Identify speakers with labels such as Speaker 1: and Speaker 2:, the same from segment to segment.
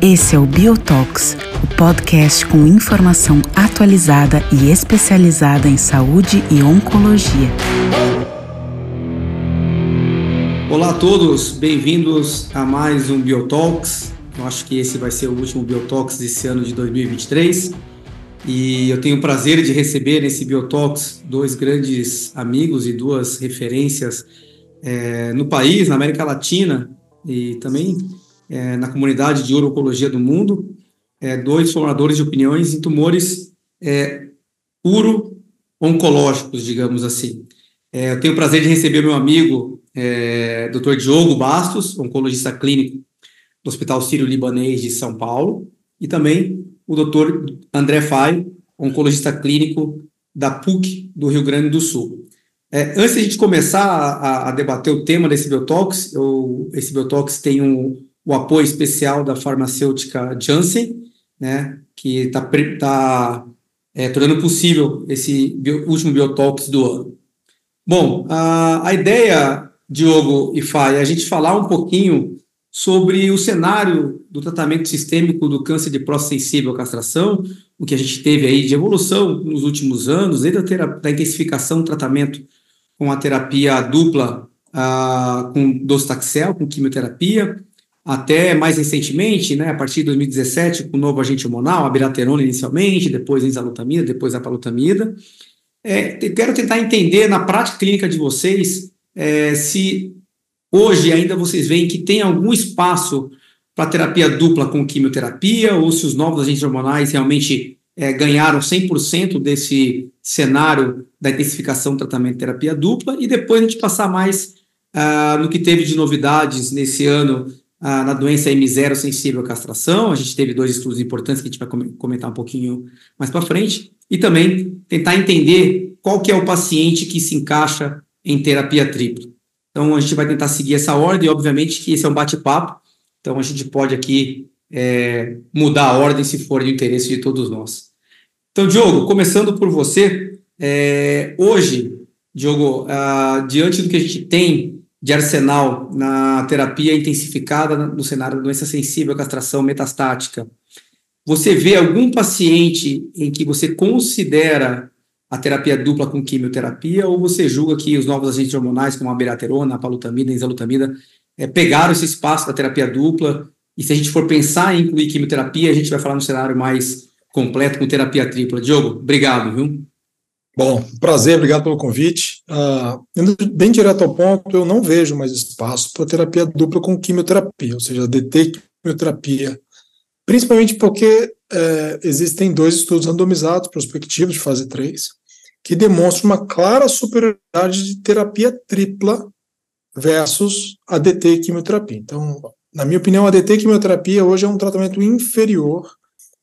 Speaker 1: Esse é o Biotox, o podcast com informação atualizada e especializada em saúde e oncologia.
Speaker 2: Olá a todos, bem-vindos a mais um Biotalks. Eu acho que esse vai ser o último Biotalks desse ano de 2023. E eu tenho o prazer de receber nesse Biotalks dois grandes amigos e duas referências é, no país, na América Latina e também é, na comunidade de urologia do mundo, é, dois formadores de opiniões em tumores é, uro-oncológicos, digamos assim. É, eu tenho o prazer de receber meu amigo, é, Dr. Diogo Bastos, oncologista clínico do Hospital Sírio-Libanês de São Paulo, e também o Dr. André Fai, oncologista clínico da PUC do Rio Grande do Sul. É, antes de a gente começar a, a, debater o tema desse Biotox, eu, esse Biotox tem um, o apoio especial da farmacêutica Janssen, né, que está tá, é, tornando possível esse bio, último Biotox do ano. Bom, a, a ideia, Diogo e Fai, é a gente falar um pouquinho sobre o cenário do tratamento sistêmico do câncer de próstata sensível à castração, o que a gente teve aí de evolução nos últimos anos, desde a terapia, da intensificação do tratamento com a terapia dupla ah, com docetaxel, com quimioterapia, até mais recentemente, né, a partir de 2017, com o novo agente hormonal, a biraterona inicialmente, depois a enzalutamida, depois a palutamida. É, quero tentar entender na prática clínica de vocês é, se hoje ainda vocês veem que tem algum espaço para terapia dupla com quimioterapia ou se os novos agentes hormonais realmente é, ganharam 100% desse cenário da intensificação do tratamento de terapia dupla e depois a gente passar mais ah, no que teve de novidades nesse ano ah, na doença M0 sensível à castração. A gente teve dois estudos importantes que a gente vai comentar um pouquinho mais para frente. E também tentar entender qual que é o paciente que se encaixa em terapia tripla. Então, a gente vai tentar seguir essa ordem, obviamente que esse é um bate-papo, então a gente pode aqui é, mudar a ordem se for de interesse de todos nós. Então, Diogo, começando por você, é, hoje, Diogo, ah, diante do que a gente tem de arsenal na terapia intensificada no cenário da doença sensível castração metastática, você vê algum paciente em que você considera a terapia dupla com quimioterapia ou você julga que os novos agentes hormonais, como a beraterona, a palutamida, a enzalutamida, é, pegaram esse espaço da terapia dupla e se a gente for pensar em incluir quimioterapia, a gente vai falar no cenário mais completo com terapia tripla. Diogo, obrigado, viu?
Speaker 3: Bom, prazer, obrigado pelo convite. Uh, indo bem direto ao ponto, eu não vejo mais espaço para terapia dupla com quimioterapia, ou seja, DT quimioterapia, principalmente porque é, existem dois estudos randomizados prospectivos de fase 3 que demonstram uma clara superioridade de terapia tripla versus ADT e quimioterapia. Então, na minha opinião, ADT e quimioterapia hoje é um tratamento inferior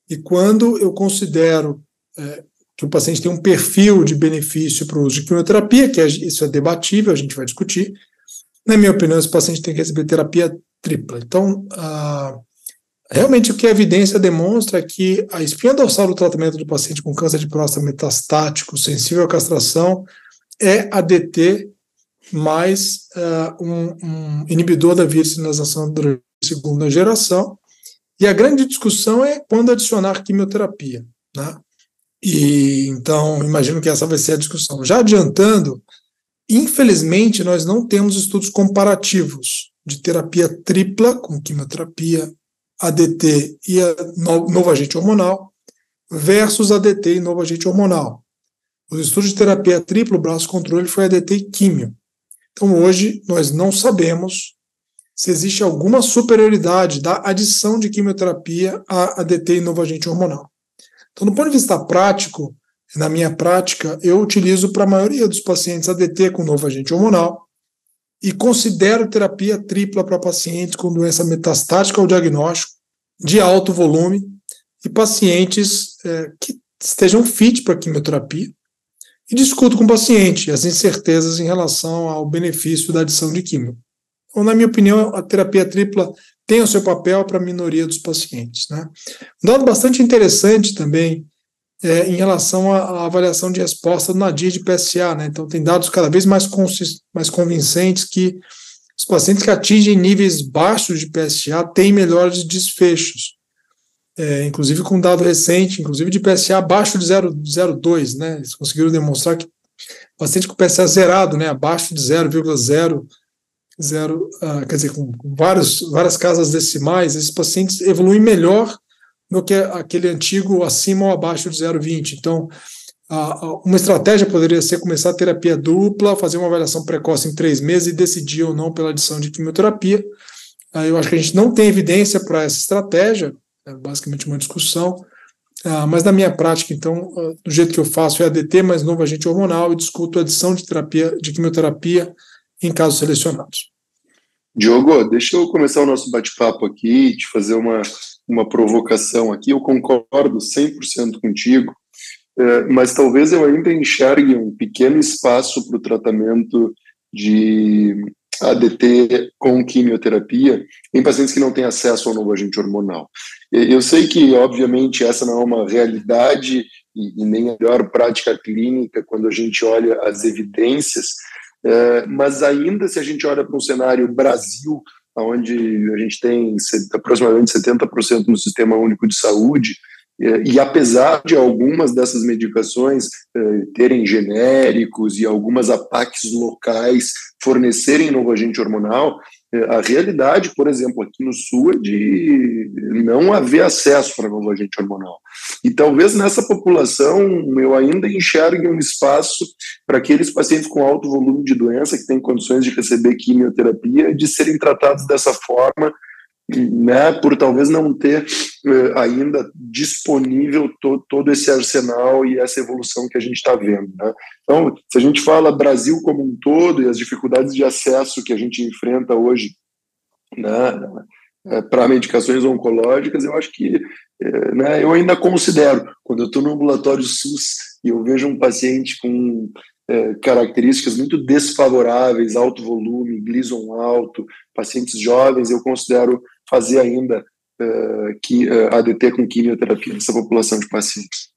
Speaker 3: e quando eu considero é, que o paciente tem um perfil de benefício para o uso de quimioterapia, que é, isso é debatível, a gente vai discutir. Na minha opinião, esse paciente tem que receber terapia tripla. Então, realmente o que a evidência demonstra é que a espinha dorsal do tratamento do paciente com câncer de próstata metastático sensível à castração é a DT mais uh, um, um, inibidor da via de sinalização de segunda geração. E a grande discussão é quando adicionar quimioterapia. Né? E então, imagino que essa vai ser a discussão. Já adiantando, infelizmente, nós não temos estudos comparativos de terapia tripla com quimioterapia, ADT e novo agente hormonal versus ADT e novo agente hormonal. Os estudos de terapia tripla, o braço controle foi ADT e químio. Então, hoje, nós não sabemos se existe alguma superioridade da adição de quimioterapia a ADT e novo agente hormonal. Então, do ponto de vista prático, na minha prática, eu utilizo para a maioria dos pacientes ADT com novo agente hormonal e considero terapia tripla para pacientes com doença metastática ao diagnóstico, de alto volume, e pacientes é, que estejam fit para quimioterapia. E discuto com o paciente as incertezas em relação ao benefício da adição de químio. Então, na minha opinião, a terapia tripla tem o seu papel para a minoria dos pacientes. Né? Um dado bastante interessante também é, em relação à, à, avaliação de resposta do NADIR de PSA. Né? Então, tem dados cada vez mais, mais convincentes que os pacientes que atingem níveis baixos de PSA têm melhores desfechos. É, inclusive com dado recente, inclusive de PSA abaixo de 0,02, né? Eles conseguiram demonstrar que paciente com PSA zerado, né, abaixo de 0,0, uh, quer dizer, com vários, várias casas decimais, esses pacientes evoluem melhor do que aquele antigo acima ou abaixo de 0,20. Então, uma estratégia poderia ser começar a terapia dupla, fazer uma avaliação precoce em três meses e decidir ou não pela adição de quimioterapia. Eu acho que a gente não tem evidência para essa estratégia, é basicamente uma discussão, ah, mas na minha prática, então, ah, do jeito que eu faço é ADT mais novo agente hormonal e discuto a adição de terapia, de quimioterapia em casos selecionados.
Speaker 4: Diogo, deixa eu começar o nosso bate-papo aqui e te fazer uma, uma provocação aqui. Eu concordo 100% contigo, é, mas talvez eu ainda enxergue um pequeno espaço para o tratamento de ADT com quimioterapia em pacientes que não têm acesso ao novo agente hormonal. Eu sei que, obviamente, essa não é uma realidade e, nem a melhor prática clínica quando a gente olha as evidências, é, mas ainda se a gente olha para um cenário Brasil, onde a gente tem aproximadamente 70% no Sistema Único de Saúde, e apesar de algumas dessas medicações é, terem genéricos e algumas APACs locais fornecerem novo agente hormonal, a realidade, por exemplo, aqui no Sul é de não haver acesso para novo agente hormonal. E talvez nessa população eu ainda enxergue um espaço para aqueles pacientes com alto volume de doença, que têm condições de receber quimioterapia, de serem tratados dessa forma né, por talvez não ter uh, ainda disponível to, todo esse arsenal e essa evolução que a gente está vendo. Né? Então, se a gente fala Brasil como um todo e as dificuldades de acesso que a gente enfrenta hoje né, é, para medicações oncológicas, eu acho que é, né, eu ainda considero, quando eu estou no ambulatório SUS e eu vejo um paciente com é, características muito desfavoráveis, alto volume, Gleason alto, pacientes jovens, eu considero fazer ainda uh, que, uh, ADT com quimioterapia nessa população de pacientes.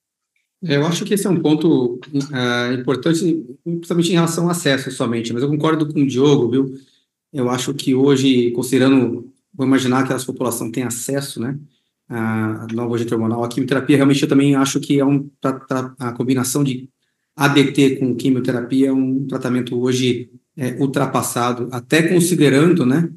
Speaker 2: Eu acho que esse é um ponto uh, importante, principalmente em relação ao acesso somente, mas eu concordo com o Diogo, viu? Eu acho que hoje, considerando, vou imaginar que essa população tem acesso, né, a nova agente hormonal, a quimioterapia, realmente eu também acho que é um, a combinação de ADT com quimioterapia é um tratamento hoje é, ultrapassado, até considerando, né,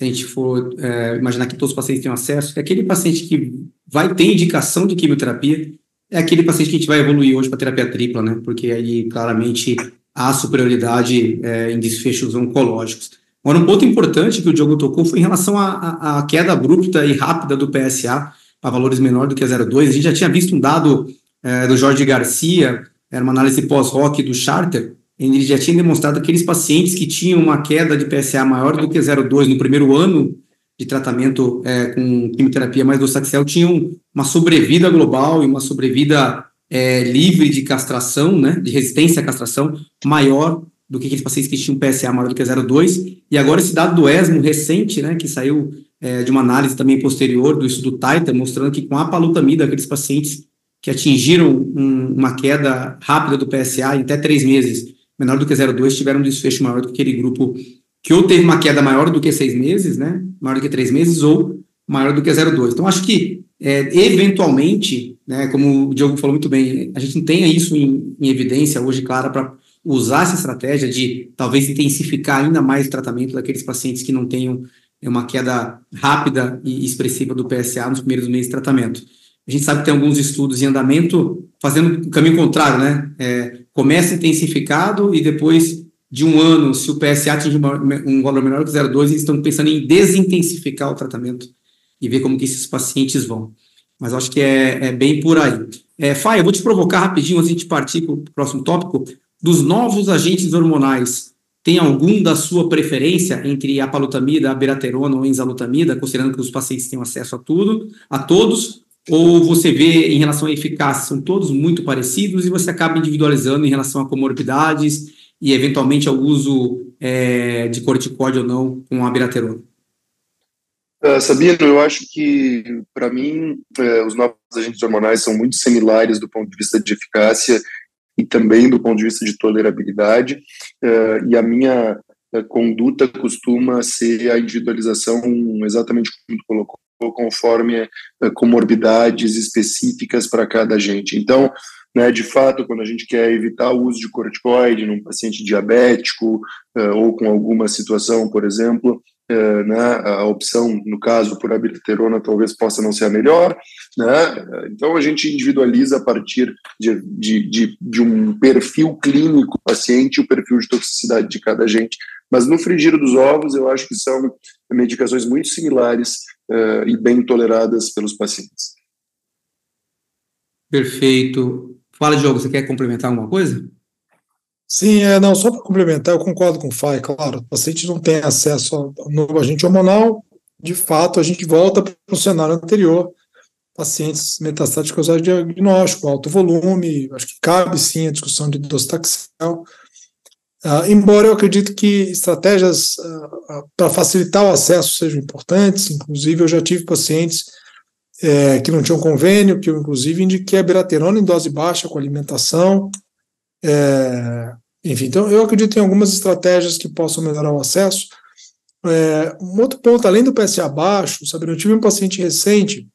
Speaker 2: se a gente for é, imaginar que todos os pacientes tenham acesso, que aquele paciente que vai ter indicação de quimioterapia é aquele paciente que a gente vai evoluir hoje para terapia tripla, né? Porque aí claramente há superioridade é, em desfechos oncológicos. Agora, um ponto importante que o Diogo tocou foi em relação à queda abrupta e rápida do PSA para valores menores do que 0,2. A gente já tinha visto um dado é, do Jorge Garcia, era uma análise pós-rock do Charter, ele já tinha demonstrado que aqueles pacientes que tinham uma queda de PSA maior do que 0,2 no primeiro ano de tratamento é, com quimioterapia mais docetaxel tinham uma sobrevida global e uma sobrevida é, livre de castração, né, de resistência à castração, maior do que aqueles pacientes que tinham PSA maior do que 0,2. E agora esse dado do ESMO recente, né, que saiu é, de uma análise também posterior do estudo TITA, mostrando que com a palutamida, aqueles pacientes que atingiram um, uma queda rápida do PSA em até três meses, menor do que 0,2 tiveram um desfecho maior do que aquele grupo que ou teve uma queda maior do que seis meses, né, maior do que três meses, ou maior do que 0,2. Então, acho que, é, eventualmente, né, como o Diogo falou muito bem, a gente não tenha isso em, em evidência hoje, clara, para usar essa estratégia de talvez intensificar ainda mais o tratamento daqueles pacientes que não tenham uma queda rápida e expressiva do PSA nos primeiros meses de tratamento. A gente sabe que tem alguns estudos em andamento fazendo o caminho contrário, né? É, começa intensificado e depois de um ano, se o PSA atinge um valor menor que 0,2, eles estão pensando em desintensificar o tratamento e ver como que esses pacientes vão. Mas acho que é, é bem por aí. É, vou te provocar rapidinho antes de partir para o próximo tópico. Dos novos agentes hormonais, tem algum da sua preferência entre a palutamida, a beraterona ou a enzalutamida, considerando que os pacientes têm acesso a tudo, a todos, ou você vê em relação à eficácia, são todos muito parecidos e você acaba individualizando em relação a comorbidades e eventualmente ao uso é, de corticóide ou não com a biraterona?
Speaker 4: Uh, Sabino, eu acho que, para mim, uh, os novos agentes hormonais são muito similares do ponto de vista de eficácia e também do ponto de vista de tolerabilidade, uh, e a minha conduta costuma ser a individualização, exatamente como tu colocou, conforme comorbidades específicas para cada agente. Então, né, de fato, quando a gente quer evitar o uso de corticoide num paciente diabético ou com alguma situação, por exemplo, é, né, a opção, no caso, por abiraterona, talvez possa não ser a melhor, né, então a gente individualiza a partir de, de, de, de um perfil clínico do paciente, o perfil de toxicidade de cada agente, mas no frigir dos ovos, eu acho que são medicações muito similares uh, e bem toleradas pelos pacientes.
Speaker 2: Perfeito. Fala, Diogo, você quer complementar alguma coisa?
Speaker 3: Sim, é, não, só para complementar, eu concordo com o Fai, claro, o paciente não tem acesso ao novo agente hormonal, de fato, a gente volta para o cenário anterior, pacientes metastáticos ao diagnóstico, alto volume, acho que cabe sim a discussão de docetaxel, uh, embora eu acredite que estratégias uh, para facilitar o acesso sejam importantes, inclusive eu já tive pacientes é, que não tinham convênio, que eu inclusive indiquei a beraterona em dose baixa com alimentação, é, enfim, então eu acredito em algumas estratégias que possam melhorar o acesso. É, um outro ponto, além do PSA baixo, sabe, eu tive um paciente recente,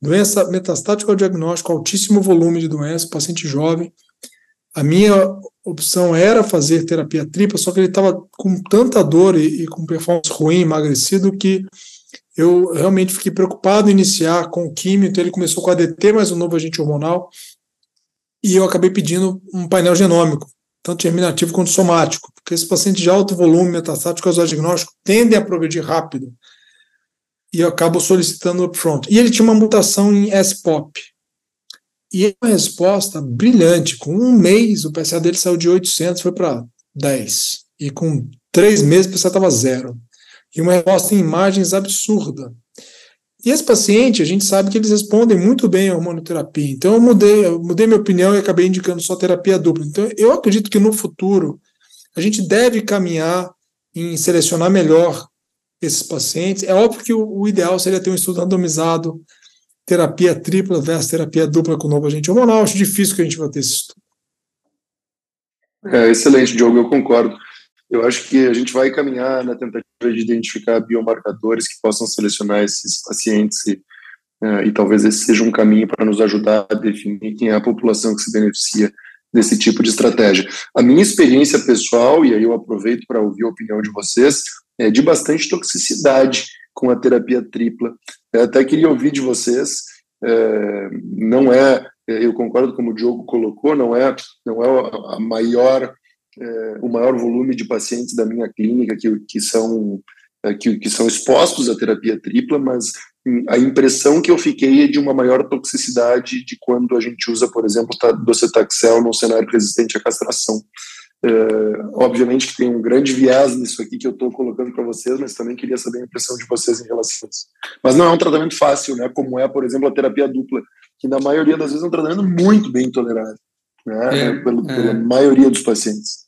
Speaker 3: doença metastática ao diagnóstico, altíssimo volume de doença, paciente jovem. A minha opção era fazer terapia tripla, só que ele estava com tanta dor e, e, com performance ruim, emagrecido, que eu realmente fiquei preocupado em iniciar com químio, então ele começou com ADT mais um novo agente hormonal, e eu acabei pedindo um painel genômico, tanto germinativo quanto somático, porque esses pacientes de alto volume metastático ao diagnóstico tendem a progredir rápido, e eu acabo solicitando upfront. E ele tinha uma mutação em S-POP. E uma resposta brilhante. Com um mês, o PSA dele saiu de 800, foi para 10. E com três meses, o PSA estava zero. E uma resposta em imagens absurda. E esse paciente, a gente sabe que eles respondem muito bem à hormonoterapia. Então, eu mudei, eu mudei minha opinião e acabei indicando só terapia dupla. Então, eu acredito que no futuro a gente deve caminhar em selecionar melhor esses pacientes. É óbvio que o, o ideal seria ter um estudo randomizado, terapia tripla versus terapia dupla com novo agente hormonal. Acho difícil que a gente vá ter esse estudo.
Speaker 4: É, excelente, Diogo, eu concordo. Eu acho que a gente vai caminhar na tentativa de identificar biomarcadores que possam selecionar esses pacientes e, uh, e talvez esse seja um caminho para nos ajudar a definir quem é a população que se beneficia desse tipo de estratégia. A minha experiência pessoal, e aí eu aproveito para ouvir a opinião de vocês, é de bastante toxicidade com a terapia tripla. Eu até queria ouvir de vocês, é, não é, eu concordo como o Diogo colocou, não é, não é a maior é, o maior volume de pacientes da minha clínica que, que são é, que, que são expostos à terapia tripla, mas a impressão que eu fiquei é de uma maior toxicidade de quando a gente usa, por exemplo, docetaxel num cenário resistente à castração. É, obviamente que tem um grande viés nisso aqui que eu estou colocando para vocês, mas também queria saber a impressão de vocês em relação a isso. Mas não é um tratamento fácil, né? Como é, por exemplo, a terapia dupla, que na maioria das vezes é um tratamento muito bem tolerado né, é, pela, é. pela maioria dos pacientes.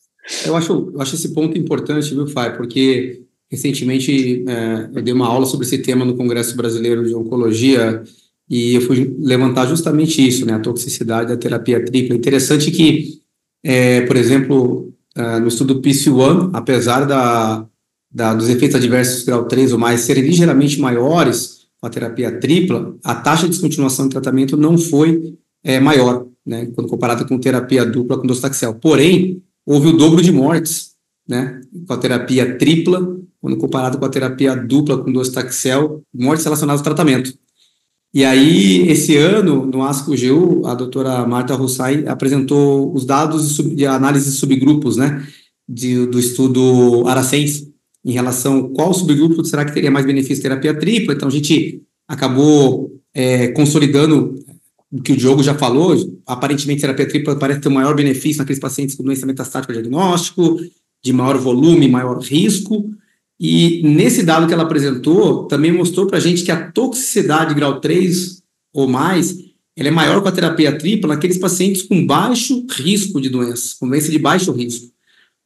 Speaker 2: Eu acho, eu acho esse ponto importante, viu, Fai, porque recentemente é, eu dei uma aula sobre esse tema no Congresso Brasileiro de Oncologia e eu fui levantar justamente isso, né, a toxicidade da terapia tripla. Interessante que, é, por exemplo, é, no estudo PC1, apesar da, da, dos efeitos adversos grau 3 ou mais serem ligeiramente maiores com a terapia tripla, a taxa de descontinuação de tratamento não foi é, maior né, quando comparado com terapia dupla com docetaxel. Porém, houve o dobro de mortes, né, com a terapia tripla, quando comparado com a terapia dupla com docetaxel, mortes relacionadas ao tratamento. E aí, esse ano, no ASCO-GU, a doutora Marta Rossai apresentou os dados de, de análise de subgrupos, né, de, do estudo Aracens, em relação a qual subgrupo será que teria mais benefício terapia tripla. Então, a gente acabou é, consolidando o que o Diogo já falou, aparentemente terapia tripla parece ter um maior benefício naqueles pacientes com doença metastática diagnóstico, de maior volume, maior risco, e nesse dado que ela apresentou, também mostrou para a gente que a toxicidade grau 3 ou mais, ela é maior com a terapia tripla naqueles pacientes com baixo risco de doença, com doença de baixo risco.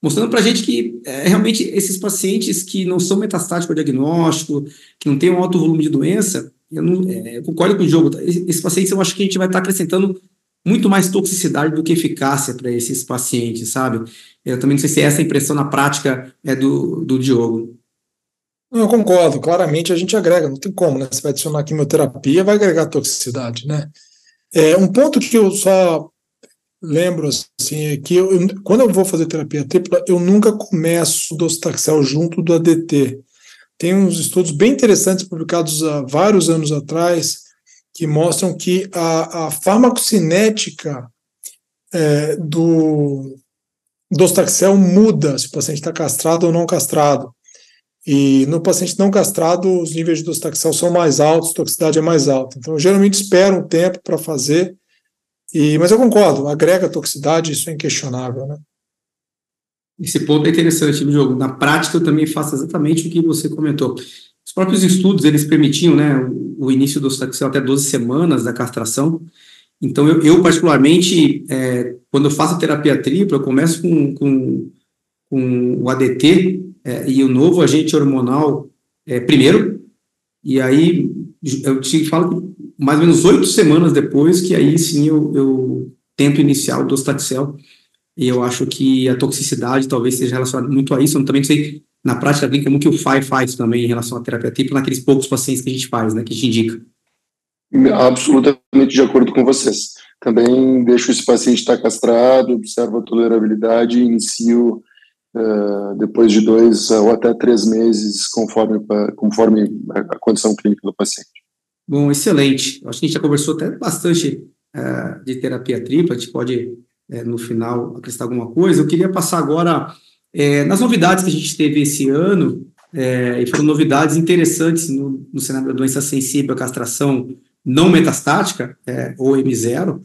Speaker 2: mostrando para a gente que é, realmente esses pacientes que não são metastáticos ao diagnóstico, que não têm um alto volume de doença, eu, não, é, eu concordo com o Diogo, tá? esses pacientes eu acho que a gente vai estar tá acrescentando muito mais toxicidade do que eficácia para esses pacientes, sabe? Eu também não sei se é essa a impressão na prática é do, do Diogo.
Speaker 3: Eu concordo, claramente a gente agrega, não tem como, né? Você vai adicionar quimioterapia, vai agregar toxicidade, né? É, um ponto que eu só lembro assim é que eu, quando eu vou fazer terapia tripla, eu nunca começo docetaxel junto do ADT. Tem uns estudos bem interessantes publicados há vários anos atrás que mostram que a, a farmacocinética é, do docetaxel muda se o paciente está castrado ou não castrado. E no paciente não castrado, os níveis de docetaxel são mais altos, a toxicidade é mais alta. Então, eu geralmente espero um tempo para fazer, e, mas eu concordo, agrega toxicidade, isso é inquestionável. Né?
Speaker 2: Esse ponto é interessante, jogo. Na prática, eu também faço exatamente o que você comentou. Os próprios estudos, eles permitiam né, o, início do docetaxel até 12 semanas da castração. Então, eu, eu particularmente, é, quando eu faço terapia tripla, eu começo com, com, com o ADT, é, e o novo agente hormonal é, primeiro, e aí eu te falo mais ou menos oito semanas depois que aí sim eu, eu tento iniciar o Dostaxel, e eu acho que a toxicidade talvez seja relacionada muito a isso, eu também não sei na prática clínica como que o FAI faz também em relação à terapia tipo naqueles poucos pacientes que a gente faz, né, que a gente indica.
Speaker 4: Absolutamente de acordo com vocês. Também deixo esse paciente estar castrado, observo a tolerabilidade e inicio uh, depois de dois ou até três meses, conforme, conforme a condição clínica do paciente.
Speaker 2: Bom, excelente. Acho que a gente já conversou até bastante uh, de terapia tripla, a gente pode, uh, no final, acrescentar alguma coisa. Eu queria passar agora nas novidades que a gente teve esse ano, e foram novidades interessantes no, no cenário da doença sensível à castração não metastática, ou M0,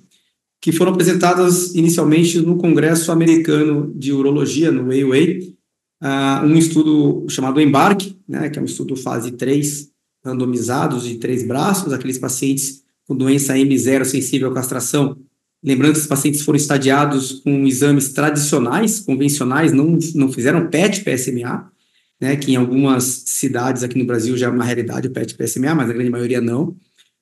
Speaker 2: que foram apresentadas inicialmente no Congresso Americano de Urologia, no AUA, uh, um estudo chamado Embarque, né, que é um estudo fase 3, randomizados de três braços, aqueles pacientes com doença M0 sensível à castração. Lembrando que esses pacientes foram estadiados com exames tradicionais, convencionais, não, não fizeram PET, PSMA, né, que em algumas cidades aqui no Brasil já é uma realidade o PET, PSMA, mas a grande maioria não.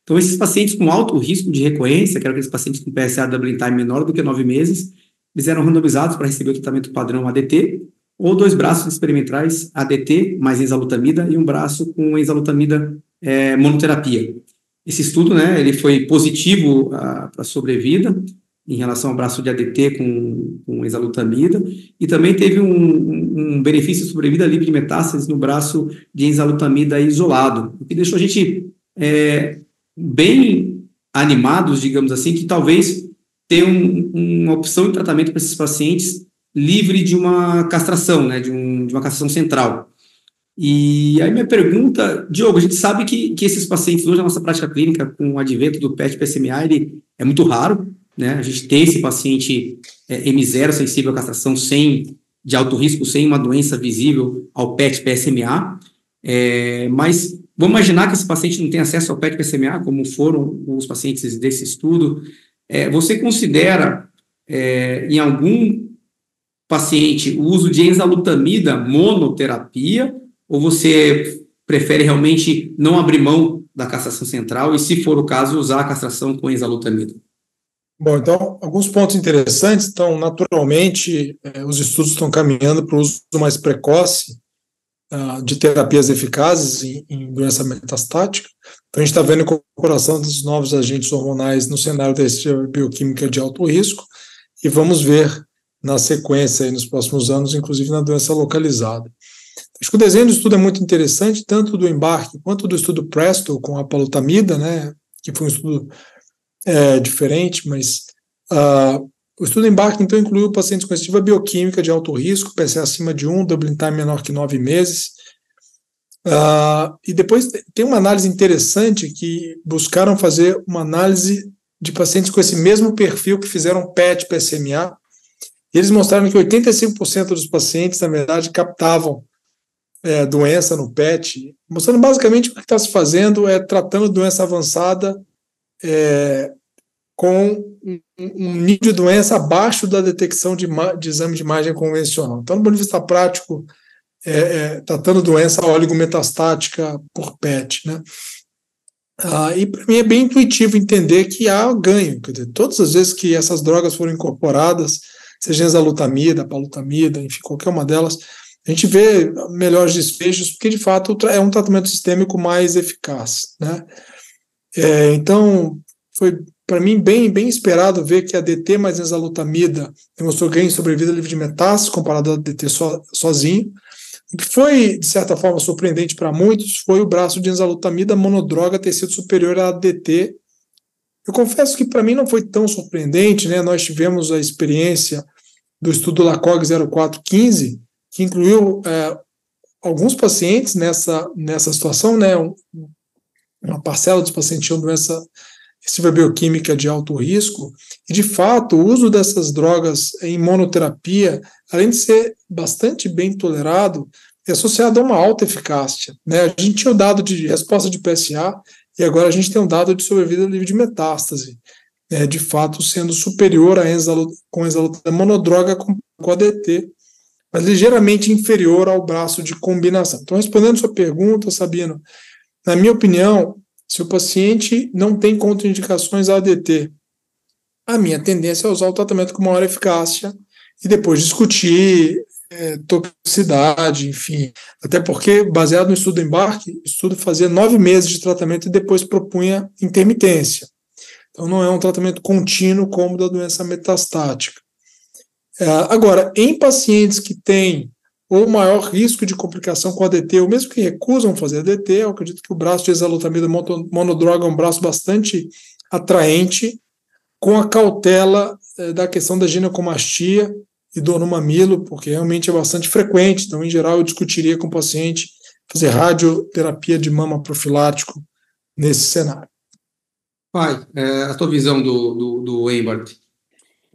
Speaker 2: Então, esses pacientes com alto risco de recorrência, que eram aqueles pacientes com PSA doubling time menor do que nove meses, eles eram randomizados para receber o tratamento padrão ADT, ou dois braços experimentais ADT mais enzalutamida e um braço com enzalutamida é, monoterapia. Esse estudo, né, ele foi positivo para a sobrevida em relação ao braço de ADT com, com enzalutamida e também teve um, um benefício de sobrevida livre de metástases no braço de enzalutamida isolado, o que deixou a gente é, bem animados, digamos assim, que talvez tenham uma opção de tratamento para esses pacientes livre de uma castração, né, de, um, de uma castração central. E aí minha pergunta, Diogo, a gente sabe que, que esses pacientes hoje na nossa prática clínica, com o advento do PET-PSMA, ele é muito raro, né, a gente tem esse paciente é, M0 sensível à castração sem, de alto risco, sem uma doença visível ao PET-PSMA, é, mas Vamos imaginar que esse paciente não tem acesso ao PET-PSMA, como foram os pacientes desse estudo. É, você considera, é, em algum paciente, o uso de enzalutamida monoterapia, ou você prefere realmente não abrir mão da castração central e, se for o caso, usar a castração com enzalutamida?
Speaker 3: Bom, então, alguns pontos interessantes. Então, naturalmente, eh, os estudos estão caminhando para o uso mais precoce uh, de terapias eficazes em, em, doença metastática. Então, a gente está vendo a incorporação dos novos agentes hormonais no cenário da estrela bioquímica de alto risco e vamos ver na sequência aí nos próximos anos, inclusive na doença localizada. Acho que o desenho do estudo é muito interessante, tanto do embarque quanto do estudo Presto com a palutamida, né, que foi um estudo é, diferente, mas uh, o estudo embarque, então, incluiu pacientes com estiva bioquímica de alto risco, PSA acima de 1, doubling time menor que 9 meses. Uh, e depois tem uma análise interessante que buscaram fazer uma análise de pacientes com esse mesmo perfil que fizeram PET, PSMA. Eles mostraram que 85% dos pacientes, na verdade, captavam é, doença no PET, mostrando basicamente o que está se fazendo é tratando doença avançada é, com um, nível de doença abaixo da detecção de, de exame de imagem convencional. Então, do ponto de vista prático, é, é, tratando doença oligometastática por PET, né? Ah, e para mim é bem intuitivo entender que há ganho. Quer dizer, todas as vezes que essas drogas foram incorporadas, seja enzalutamida, palutamida, enfim, qualquer uma delas, a gente vê melhores desfechos, porque de fato é um tratamento sistêmico mais eficaz. Né? É, então, foi para mim bem, bem esperado ver que a DT mais enzalutamida demonstrou ganho em sobrevida livre de metástases comparado a DT so, sozinho. O que foi, de certa forma, surpreendente para muitos foi o braço de enzalutamida monodroga ter sido superior à DT. Eu confesso que para mim não foi tão surpreendente, né? Nós tivemos a experiência do estudo LACOG 0415, que incluiu é, alguns pacientes nessa, nessa situação, né? Um, uma parcela dos pacientes tinham doença recessiva bioquímica de alto risco, e de fato o uso dessas drogas em monoterapia, além de ser bastante bem tolerado, é associado a uma alta eficácia. Né? A gente tinha o dado de resposta de PSA e agora a gente tem um dado de sobrevida livre de metástase, né? de fato sendo superior a com enzalutamida monodroga com, com ADT, mas ligeiramente inferior ao braço de combinação. Então, respondendo sua pergunta, Sabino, na minha opinião, se o paciente não tem contraindicações ADT, a minha tendência é usar o tratamento com maior eficácia e depois discutir é, toxicidade, enfim. Até porque, baseado no estudo embarque, o estudo fazia nove meses de tratamento e depois propunha intermitência. Então, não é um tratamento contínuo como da doença metastática. É, agora, em pacientes que têm ou maior risco de complicação com ADT, ou mesmo que recusam fazer ADT, eu acredito que o braço de exalutamida monodroga é um braço bastante atraente, com a cautela eh, da questão da ginecomastia e dor no mamilo, porque realmente é bastante frequente, então, em geral, eu discutiria com o paciente fazer radioterapia de mama profilático nesse cenário.
Speaker 2: Pai, é, a tua visão do, do, do?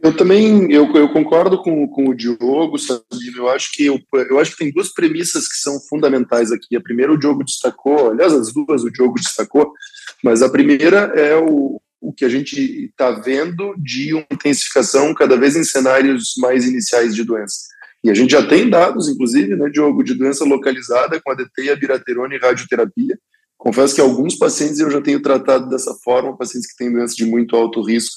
Speaker 4: Eu também eu, eu concordo com, com o Diogo, Sabino. Eu acho que eu, eu acho que tem duas premissas que são fundamentais aqui. A primeira o Diogo destacou, aliás, as duas o Diogo destacou, mas a primeira é o, o que a gente está vendo de uma intensificação cada vez em cenários mais iniciais de doença. E a gente já tem dados, inclusive, né, Diogo, de doença localizada com ADT, abiraterona e radioterapia. Confesso que alguns pacientes eu já tenho tratado dessa forma, pacientes que têm doença de muito alto risco,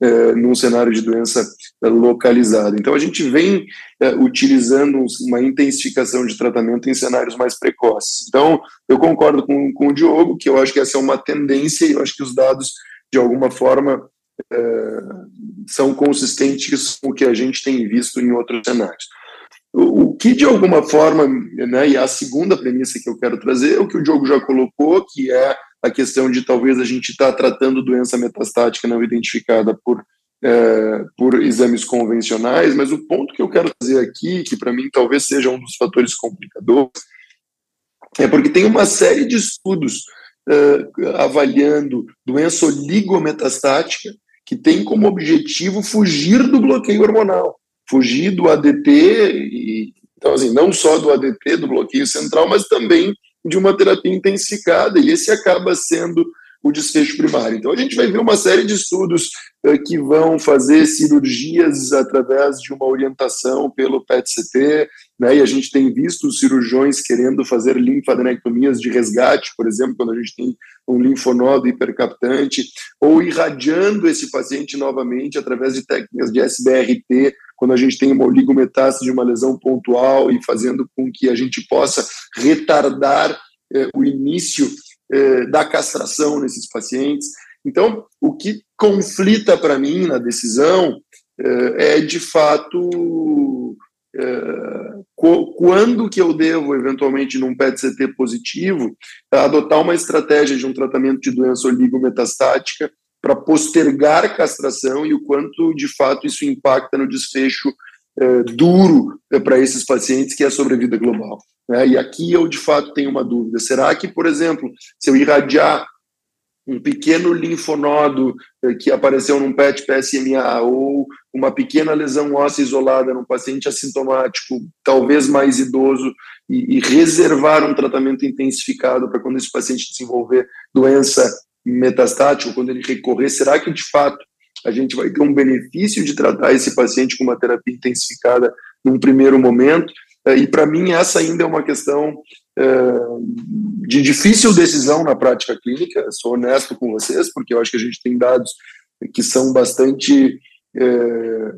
Speaker 4: é, num cenário de doença é, localizada. Então, a gente vem é, utilizando uma intensificação de tratamento em cenários mais precoces. Então, eu concordo com, com o Diogo, que eu acho que essa é uma tendência e eu acho que os dados, de alguma forma, é, são consistentes com o que a gente tem visto em outros cenários. O, que, de alguma forma, né, e a segunda premissa que eu quero trazer é o que o Diogo já colocou, que é a questão de talvez a gente estar tá tratando doença metastática não identificada por, é, por exames convencionais, mas o ponto que eu quero trazer aqui, que para mim talvez seja um dos fatores complicadores, é porque tem uma série de estudos é, avaliando doença oligometastática que tem como objetivo fugir do bloqueio hormonal, fugir do ADT, e, então assim, não só do ADT, do bloqueio central, mas também de uma terapia intensificada, e esse acaba sendo o desfecho primário. Então, a gente vai ver uma série de estudos uh, que vão fazer cirurgias através de uma orientação pelo PET-CT, né, e a gente tem visto cirurgiões querendo fazer linfadenectomias de resgate, por exemplo, quando a gente tem um linfonodo hipercaptante, ou irradiando esse paciente novamente através de técnicas de SBRT, quando a gente tem uma oligometástase de uma lesão pontual e fazendo com que a gente possa retardar eh, o início eh, da castração nesses pacientes. Então, o que conflita para mim na decisão eh, é, de fato, eh, quando que eu devo, eventualmente, num PET-CT positivo, adotar uma estratégia de um tratamento de doença oligometastática para postergar castração e o quanto, de fato, isso impacta no desfecho é, duro para esses pacientes, que é a sobrevida global. Né? E aqui eu, de fato, tenho uma dúvida. Será que, por exemplo, se eu irradiar um pequeno linfonodo é, que apareceu num PET PSMA ou uma pequena lesão óssea isolada num paciente assintomático, talvez mais idoso, e, e reservar um tratamento intensificado para quando esse paciente desenvolver doença metastático, quando ele recorrer, será que de fato a gente vai ter um benefício de tratar esse paciente com uma terapia intensificada num primeiro momento. É, e para mim, essa ainda é uma questão é, de difícil decisão na prática clínica. Sou honesto com vocês, porque eu acho que a gente tem dados que são bastante é,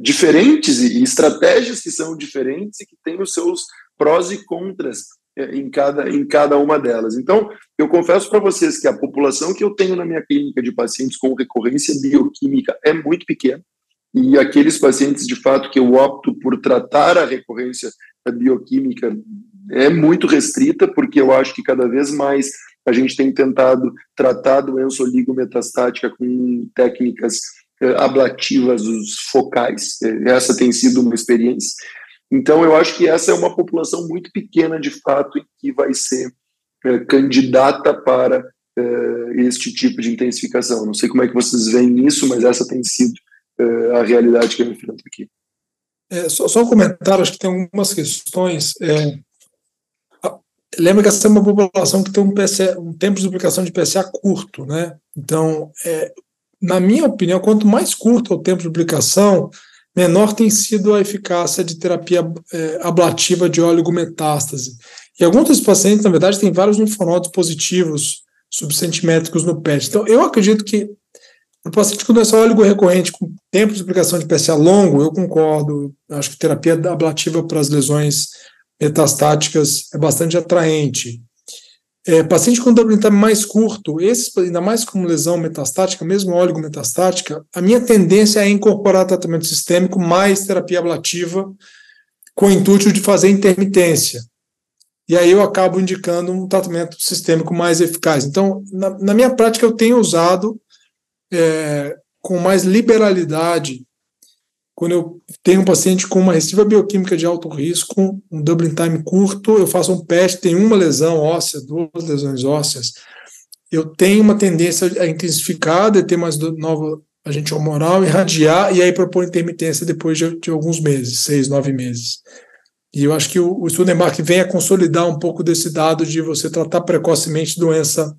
Speaker 4: diferentes e estratégias que são diferentes e que têm os seus prós e contras em cada, em cada uma delas. Então, eu confesso para vocês que a população que eu tenho na minha clínica de pacientes com recorrência bioquímica é muito pequena, e aqueles pacientes, de fato, que eu opto por tratar a recorrência bioquímica é muito restrita, porque eu acho que cada vez mais a gente tem tentado tratar a doença oligometastática com técnicas eh, ablativas, os focais. Essa tem sido uma experiência. Então, eu acho que essa é uma população muito pequena, de fato, e que vai ser é, candidata para é, este tipo de intensificação. Não sei como é que vocês veem isso, mas essa tem sido é, a realidade que eu enfrento aqui.
Speaker 3: É, só, só um comentário, acho que tem algumas questões. É, lembra que essa é uma população que tem um, um tempo de duplicação de PSA curto, né? Então, é, na minha opinião, quanto mais curto é o tempo de duplicação, menor tem sido a eficácia de terapia é, ablativa de oligometástase. E alguns dos pacientes, na verdade, têm vários linfonodos positivos subcentimétricos no PET. Então, eu acredito que o paciente com doença óligo recorrente, com tempo de aplicação de PSA longo, eu concordo. Acho que terapia ablativa para as lesões metastáticas é bastante atraente. É, paciente com time mais curto, esse, ainda mais com lesão metastática, mesmo óleo metastática, a minha tendência é incorporar tratamento sistêmico mais terapia ablativa com o intuito de fazer intermitência. E aí eu acabo indicando um tratamento sistêmico mais eficaz. Então, na, na minha prática, eu tenho usado é, com mais liberalidade quando eu tenho um paciente com uma restritiva bioquímica de alto risco, um doubling time curto, eu faço um PET, tem uma lesão óssea, duas lesões ósseas, eu tenho uma tendência a intensificar, de ter mais nova agente hormonal, irradiar, e aí propor intermitência depois de, de, alguns meses, seis, nove meses. E eu acho que o, o vem a consolidar um pouco desse dado de você tratar precocemente doença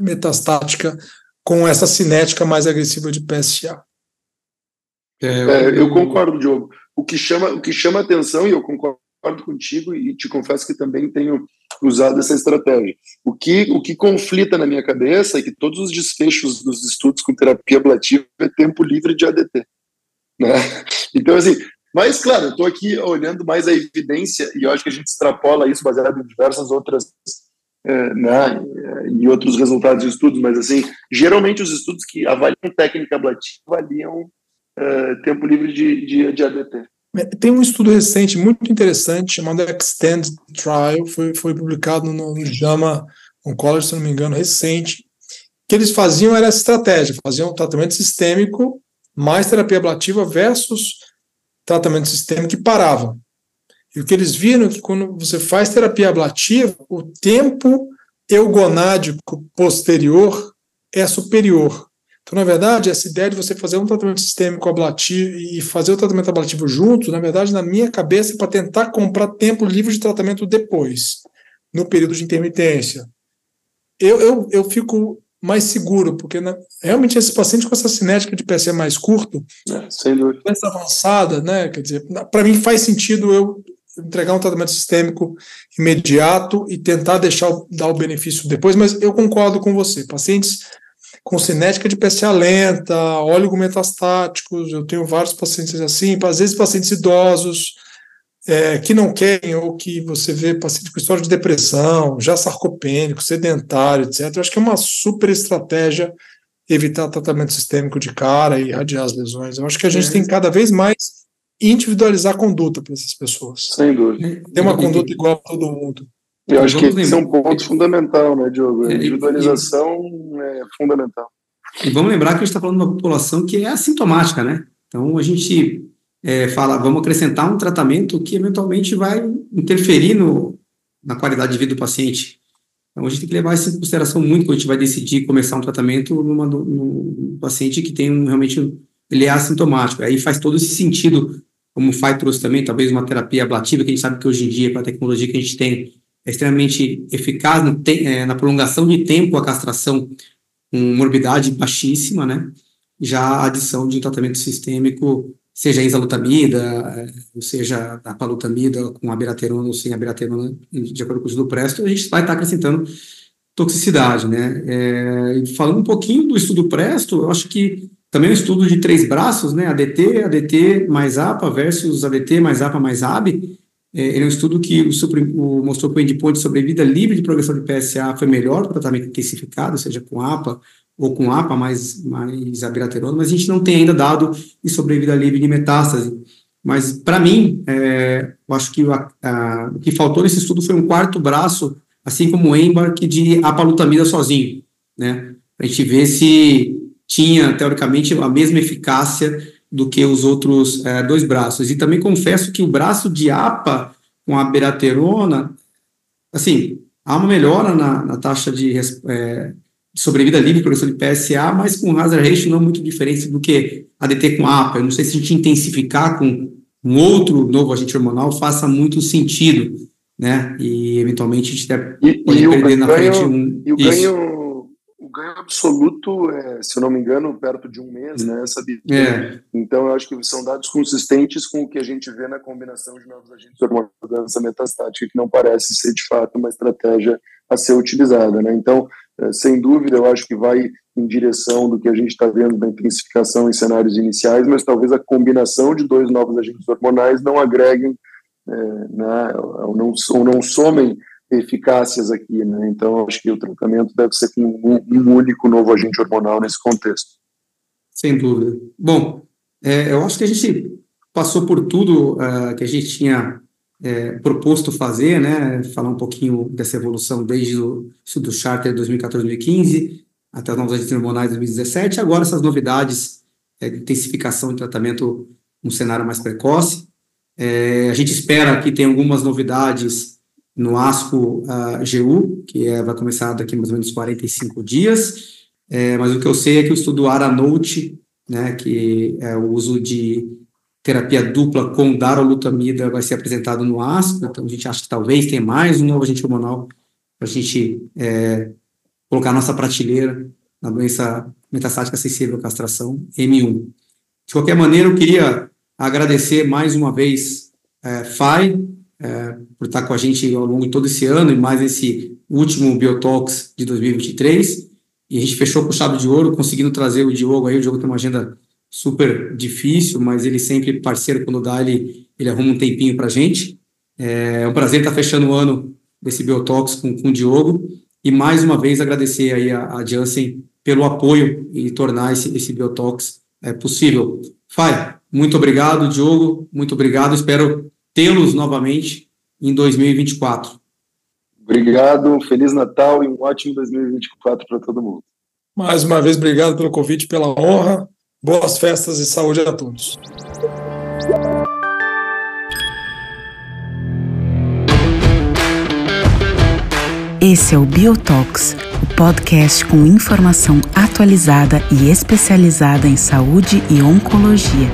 Speaker 3: metastática com essa cinética mais agressiva de PSA.
Speaker 4: É, eu... É, eu concordo, Diogo. O que chama, o que chama atenção, e eu concordo contigo, e te confesso que também tenho usado essa estratégia. O que, o que conflita na minha cabeça é que todos os desfechos dos estudos com terapia ablativa é tempo livre de ADT. Né? Então, assim, mas, claro, eu estou aqui olhando mais a evidência, e eu acho que a gente extrapola isso baseado em diversas outras é, né, e outros resultados de estudos, mas assim, geralmente os estudos que avaliam técnica ablativa avaliam é, tempo livre de, de, de ADT.
Speaker 3: É, tem um estudo recente muito interessante chamado Extend Trial, foi, foi publicado no, no JAMA Oncology, se não me engano, recente, que eles faziam era essa estratégia, faziam tratamento sistêmico mais terapia ablativa versus tratamento sistêmico que paravam. E o que eles viram é que quando você faz terapia ablativa, o tempo eugonádico posterior é superior. Então, na verdade, essa ideia de você fazer um tratamento sistêmico ablativo e fazer o tratamento ablativo junto, na verdade, na minha cabeça, é para tentar comprar tempo livre de tratamento depois, no período de intermitência. Eu, eu, eu fico mais seguro, porque na, realmente esse paciente com essa cinética de PC mais curto,
Speaker 4: é,
Speaker 3: mais avançada, né? Quer dizer, para mim faz sentido eu entregar um tratamento sistêmico imediato e tentar deixar dar o benefício depois, mas eu concordo com você. Pacientes com cinética de PCA lenta, oligometastáticos, eu tenho vários pacientes assim, às vezes pacientes idosos, é, que não querem, ou que você vê paciente com história de depressão, já sarcopênico, sedentário, etc. Eu acho que é uma super estratégia evitar tratamento sistêmico de cara e irradiar as lesões. Eu acho que a gente é. tem cada vez mais individualizar a conduta para essas pessoas.
Speaker 4: Sem dúvida.
Speaker 3: Ter uma conduta igual para todo mundo.
Speaker 4: Eu acho que é um ponto fundamental, né, Diogo? A é, individualização é fundamental.
Speaker 2: E vamos lembrar que a gente está falando de uma população que é assintomática, né? Então a gente é, fala, vamos acrescentar um tratamento que eventualmente vai interferir no, na qualidade de vida do paciente. Então a gente tem que levar isso em consideração muito quando a gente vai decidir começar um tratamento numa, num paciente que tem um, realmente ele é assintomático. Aí faz todo esse sentido, como o Fai trouxe também, talvez uma terapia ablativa, que a gente sabe que hoje em dia, com a tecnologia que a gente tem, é extremamente eficaz no te, é, na prolongação de tempo a castração com morbidade baixíssima, né? já a adição de um tratamento sistêmico, seja exalutamida, seja a palutamida com abiraterona ou sem abiraterona, de acordo com o estudo Presto, a gente vai estar acrescentando toxicidade, né? É, falando um pouquinho do estudo Presto, eu acho que também é um estudo de três braços, né? ADT, ADT mais APA versus ADT mais APA mais AB. É, ele é um estudo que o, o, mostrou que o endpoint de sobrevida livre de progressão de PSA foi melhor para tratamento intensificado, seja com APA ou com APA mais, mais abiraterona, mas a gente não tem ainda dado de sobrevida livre de metástase. Mas, para mim, é, eu acho que a, a, o que faltou nesse estudo foi um quarto braço, assim como o EMBARC, de apalutamida sozinho, né? Para a gente ver se tinha, teoricamente, a mesma eficácia do que os outros é, dois braços. E também confesso que o braço de APA com a beraterona, assim, há uma melhora na, na taxa de é, de sobrevida livre, progressão de PSA, mas com hazard ratio não muito diferente do que ADT com APA. Eu não sei se a gente intensificar com um outro novo agente hormonal faça muito sentido, né? E eventualmente a gente deve
Speaker 4: e, pode e perder na ganho, frente um. E o ganho, o ganho absoluto é, se eu não me engano, perto de um mês, né? Sabe? É. Então eu acho que são dados consistentes com o que a gente vê na combinação de novos agentes hormonais da metastática, que não parece ser de fato uma estratégia a ser utilizada, né? Então é, sem dúvida, eu acho que vai em direção do que a gente está vendo da intensificação em cenários iniciais, mas talvez a combinação de dois novos agentes hormonais não agreguem é, né, ou, não, ou não somem eficácias aqui. Né? Então, acho que o tratamento deve ser com um, um único novo agente hormonal nesse contexto.
Speaker 2: Sem dúvida. Bom, é, eu acho que a gente passou por tudo uh, que a gente tinha é, proposto fazer, né, falar um pouquinho dessa evolução desde o do Charter 2014-2015 até as novas agentes hormonais de 2017, agora essas novidades é, de intensificação de tratamento num cenário mais precoce. É, a gente espera que tenha algumas novidades no ASCO-GU, que é, vai começar daqui mais ou menos 45 dias, é, mas o que eu sei é que o estudo ARANOTE, né, que é o uso de terapia dupla com darolutamida vai ser apresentado no ASCO, então a gente acha que talvez tenha mais um novo agente hormonal para a gente é, colocar nossa prateleira na doença metastática sensível à castração, M1. De qualquer maneira, eu queria agradecer mais uma vez é, FAI é, por estar com a gente ao longo de todo esse ano e mais esse último Biotalks de 2023. E a gente fechou com chave de ouro, conseguindo trazer o Diogo aí. O Diogo tem uma agenda super difícil, mas ele sempre parceiro quando dá, ele, ele arruma um tempinho para gente. É um prazer estar fechando o ano desse Biotox com, com o Diogo e mais uma vez agradecer aí a, a Janssen pelo apoio e tornar esse, esse Biotox é, possível. Fai, muito obrigado, Diogo, muito obrigado, espero tê-los novamente em 2024.
Speaker 4: Obrigado, Feliz Natal e um ótimo 2024 para todo mundo.
Speaker 3: Mais uma vez, obrigado pelo convite, pela honra. Boas festas e saúde a todos.
Speaker 1: Esse é o Biotox, o podcast com informação atualizada e especializada em saúde e oncologia.